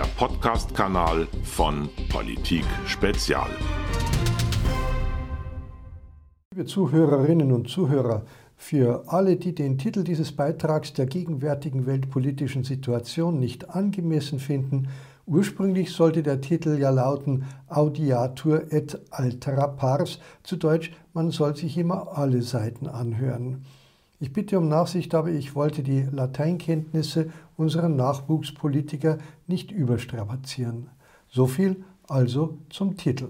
der Podcast-Kanal von Politik Spezial. Liebe Zuhörerinnen und Zuhörer, für alle, die den Titel dieses Beitrags der gegenwärtigen weltpolitischen Situation nicht angemessen finden, ursprünglich sollte der Titel ja lauten Audiatur et altera pars, zu Deutsch, man soll sich immer alle Seiten anhören. Ich bitte um Nachsicht, aber ich wollte die Lateinkenntnisse unserer Nachwuchspolitiker nicht überstrapazieren. So viel also zum Titel.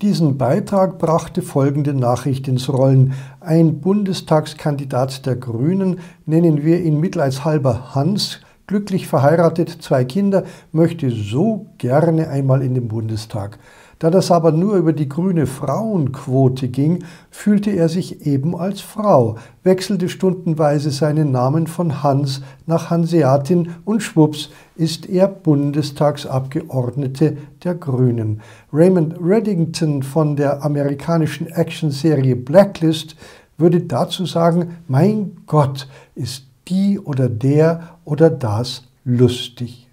Diesen Beitrag brachte folgende Nachricht ins Rollen. Ein Bundestagskandidat der Grünen, nennen wir ihn mitleidshalber Hans, glücklich verheiratet, zwei Kinder, möchte so gerne einmal in den Bundestag. Da das aber nur über die grüne Frauenquote ging, fühlte er sich eben als Frau, wechselte stundenweise seinen Namen von Hans nach Hanseatin und schwupps ist er Bundestagsabgeordnete der Grünen. Raymond Reddington von der amerikanischen Actionserie Blacklist würde dazu sagen, mein Gott, ist die oder der oder das lustig.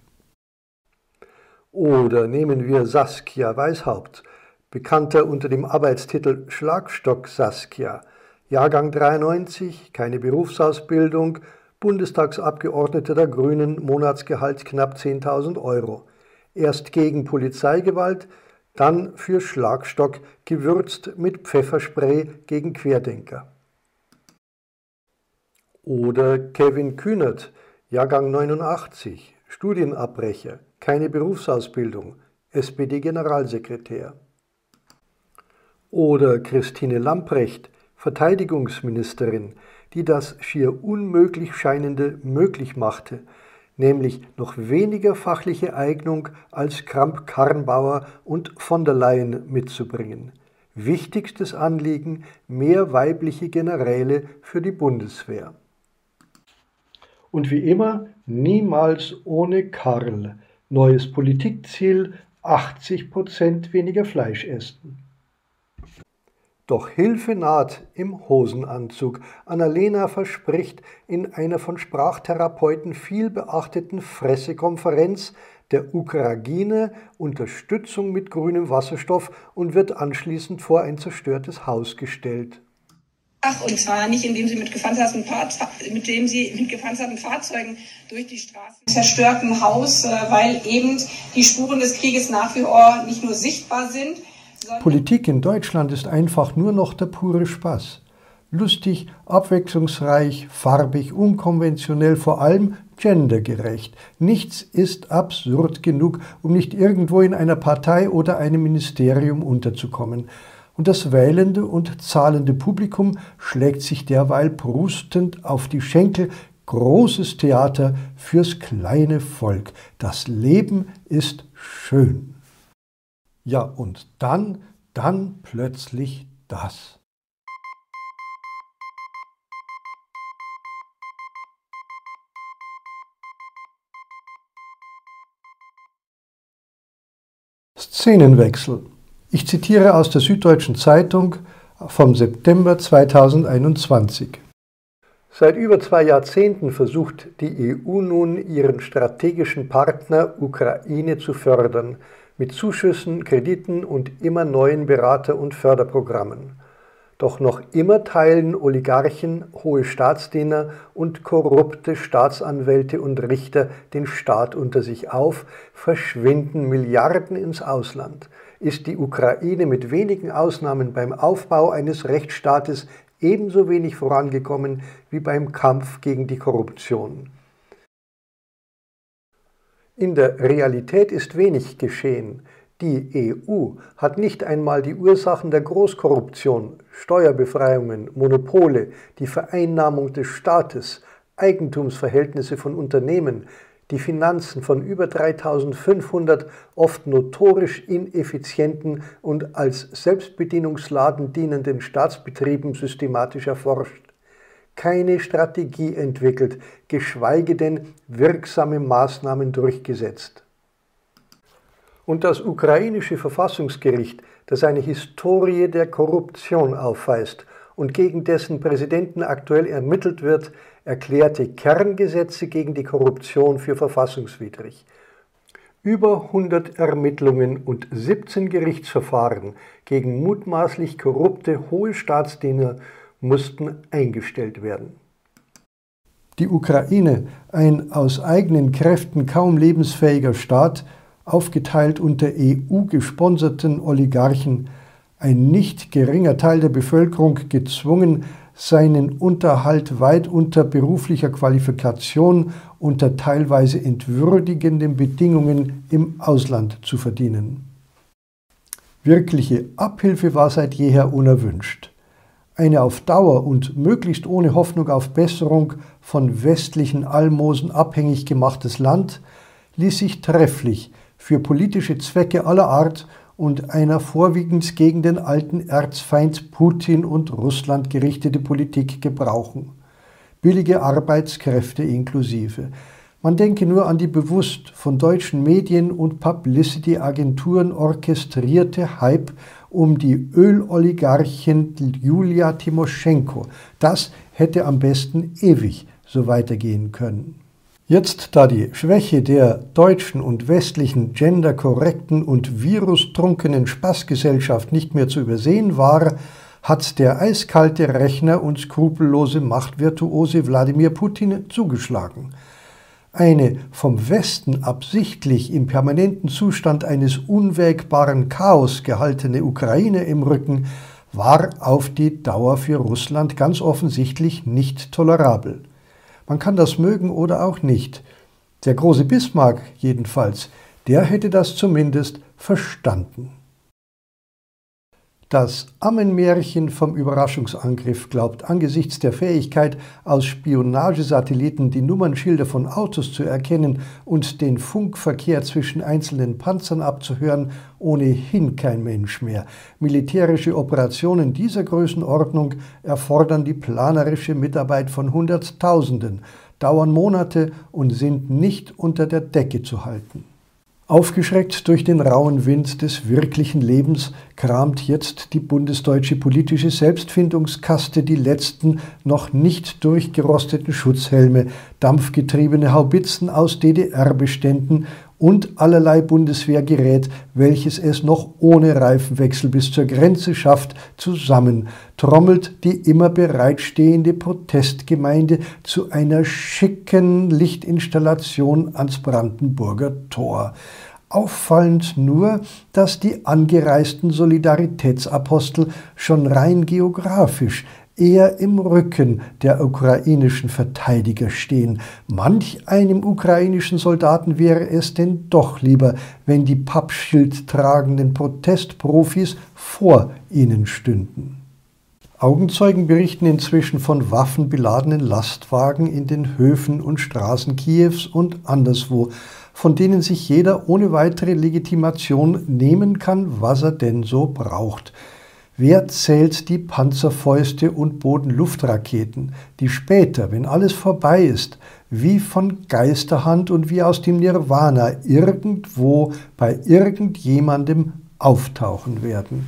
Oder nehmen wir Saskia Weishaupt, bekannter unter dem Arbeitstitel Schlagstock Saskia, Jahrgang 93, keine Berufsausbildung, Bundestagsabgeordneter der Grünen, Monatsgehalt knapp 10.000 Euro. Erst gegen Polizeigewalt, dann für Schlagstock, gewürzt mit Pfefferspray gegen Querdenker. Oder Kevin Kühnert, Jahrgang 89, Studienabbrecher, keine Berufsausbildung, SPD-Generalsekretär. Oder Christine Lamprecht, Verteidigungsministerin, die das schier unmöglich scheinende möglich machte, nämlich noch weniger fachliche Eignung als Kramp-Karrenbauer und von der Leyen mitzubringen. Wichtigstes Anliegen mehr weibliche Generäle für die Bundeswehr. Und wie immer niemals ohne Karl, Neues Politikziel 80 Prozent weniger Fleisch essen. Doch Hilfe naht im Hosenanzug. Annalena verspricht in einer von Sprachtherapeuten viel beachteten Fressekonferenz der Ukraine Unterstützung mit grünem Wasserstoff und wird anschließend vor ein zerstörtes Haus gestellt. Ach, und zwar nicht, indem sie mit gepanzerten, mit dem sie mit gepanzerten Fahrzeugen durch die Straßen zerstörten Haus, äh, weil eben die Spuren des Krieges nach wie vor nicht nur sichtbar sind. Politik in Deutschland ist einfach nur noch der pure Spaß. Lustig, abwechslungsreich, farbig, unkonventionell, vor allem gendergerecht. Nichts ist absurd genug, um nicht irgendwo in einer Partei oder einem Ministerium unterzukommen und das wählende und zahlende Publikum schlägt sich derweil prustend auf die Schenkel. Großes Theater fürs kleine Volk. Das Leben ist schön. Ja, und dann, dann plötzlich das. Szenenwechsel. Ich zitiere aus der Süddeutschen Zeitung vom September 2021. Seit über zwei Jahrzehnten versucht die EU nun, ihren strategischen Partner Ukraine zu fördern, mit Zuschüssen, Krediten und immer neuen Berater- und Förderprogrammen. Doch noch immer teilen Oligarchen, hohe Staatsdiener und korrupte Staatsanwälte und Richter den Staat unter sich auf, verschwinden Milliarden ins Ausland ist die Ukraine mit wenigen Ausnahmen beim Aufbau eines Rechtsstaates ebenso wenig vorangekommen wie beim Kampf gegen die Korruption. In der Realität ist wenig geschehen. Die EU hat nicht einmal die Ursachen der Großkorruption, Steuerbefreiungen, Monopole, die Vereinnahmung des Staates, Eigentumsverhältnisse von Unternehmen, die Finanzen von über 3500 oft notorisch ineffizienten und als Selbstbedienungsladen dienenden Staatsbetrieben systematisch erforscht. Keine Strategie entwickelt, geschweige denn wirksame Maßnahmen durchgesetzt. Und das ukrainische Verfassungsgericht, das eine Historie der Korruption aufweist und gegen dessen Präsidenten aktuell ermittelt wird, erklärte Kerngesetze gegen die Korruption für verfassungswidrig. Über 100 Ermittlungen und 17 Gerichtsverfahren gegen mutmaßlich korrupte hohe Staatsdiener mussten eingestellt werden. Die Ukraine, ein aus eigenen Kräften kaum lebensfähiger Staat, aufgeteilt unter EU-gesponserten Oligarchen, ein nicht geringer Teil der Bevölkerung gezwungen, seinen Unterhalt weit unter beruflicher Qualifikation unter teilweise entwürdigenden Bedingungen im Ausland zu verdienen. Wirkliche Abhilfe war seit jeher unerwünscht. Eine auf Dauer und möglichst ohne Hoffnung auf Besserung von westlichen Almosen abhängig gemachtes Land ließ sich trefflich für politische Zwecke aller Art und einer vorwiegend gegen den alten Erzfeind Putin und Russland gerichtete Politik gebrauchen. Billige Arbeitskräfte inklusive. Man denke nur an die bewusst von deutschen Medien und Publicity-Agenturen orchestrierte Hype um die Öloligarchin Julia Timoschenko. Das hätte am besten ewig so weitergehen können. Jetzt, da die Schwäche der deutschen und westlichen genderkorrekten und virustrunkenen Spaßgesellschaft nicht mehr zu übersehen war, hat der eiskalte Rechner und skrupellose Machtvirtuose Wladimir Putin zugeschlagen. Eine vom Westen absichtlich im permanenten Zustand eines unwägbaren Chaos gehaltene Ukraine im Rücken war auf die Dauer für Russland ganz offensichtlich nicht tolerabel. Man kann das mögen oder auch nicht. Der große Bismarck jedenfalls, der hätte das zumindest verstanden. Das Ammenmärchen vom Überraschungsangriff glaubt angesichts der Fähigkeit, aus Spionagesatelliten die Nummernschilder von Autos zu erkennen und den Funkverkehr zwischen einzelnen Panzern abzuhören, ohnehin kein Mensch mehr. Militärische Operationen dieser Größenordnung erfordern die planerische Mitarbeit von Hunderttausenden, dauern Monate und sind nicht unter der Decke zu halten. Aufgeschreckt durch den rauen Wind des wirklichen Lebens kramt jetzt die bundesdeutsche politische Selbstfindungskaste die letzten noch nicht durchgerosteten Schutzhelme, dampfgetriebene Haubitzen aus DDR-Beständen und allerlei Bundeswehrgerät, welches es noch ohne Reifenwechsel bis zur Grenze schafft, zusammen, trommelt die immer bereitstehende Protestgemeinde zu einer schicken Lichtinstallation ans Brandenburger Tor. Auffallend nur, dass die angereisten Solidaritätsapostel schon rein geografisch eher im Rücken der ukrainischen Verteidiger stehen. Manch einem ukrainischen Soldaten wäre es denn doch lieber, wenn die Pappschild tragenden Protestprofis vor ihnen stünden. Augenzeugen berichten inzwischen von waffenbeladenen Lastwagen in den Höfen und Straßen Kiews und anderswo, von denen sich jeder ohne weitere Legitimation nehmen kann, was er denn so braucht. Wer zählt die Panzerfäuste und Bodenluftraketen, die später, wenn alles vorbei ist, wie von Geisterhand und wie aus dem Nirvana irgendwo bei irgendjemandem auftauchen werden?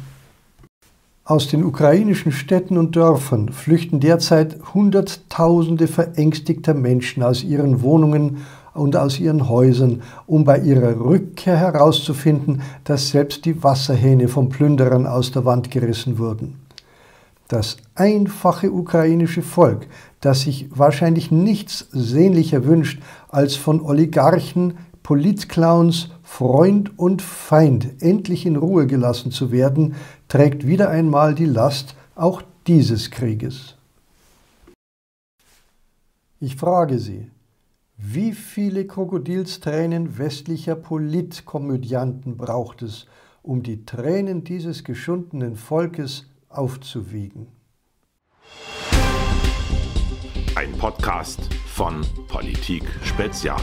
Aus den ukrainischen Städten und Dörfern flüchten derzeit Hunderttausende verängstigter Menschen aus ihren Wohnungen und aus ihren Häusern, um bei ihrer Rückkehr herauszufinden, dass selbst die Wasserhähne von Plünderern aus der Wand gerissen wurden. Das einfache ukrainische Volk, das sich wahrscheinlich nichts sehnlicher wünscht, als von Oligarchen, Politclowns, Freund und Feind endlich in Ruhe gelassen zu werden, trägt wieder einmal die Last auch dieses Krieges. Ich frage Sie, wie viele Krokodilstränen westlicher Politkomödianten braucht es, um die Tränen dieses geschundenen Volkes aufzuwiegen? Ein Podcast von Politik Spezial.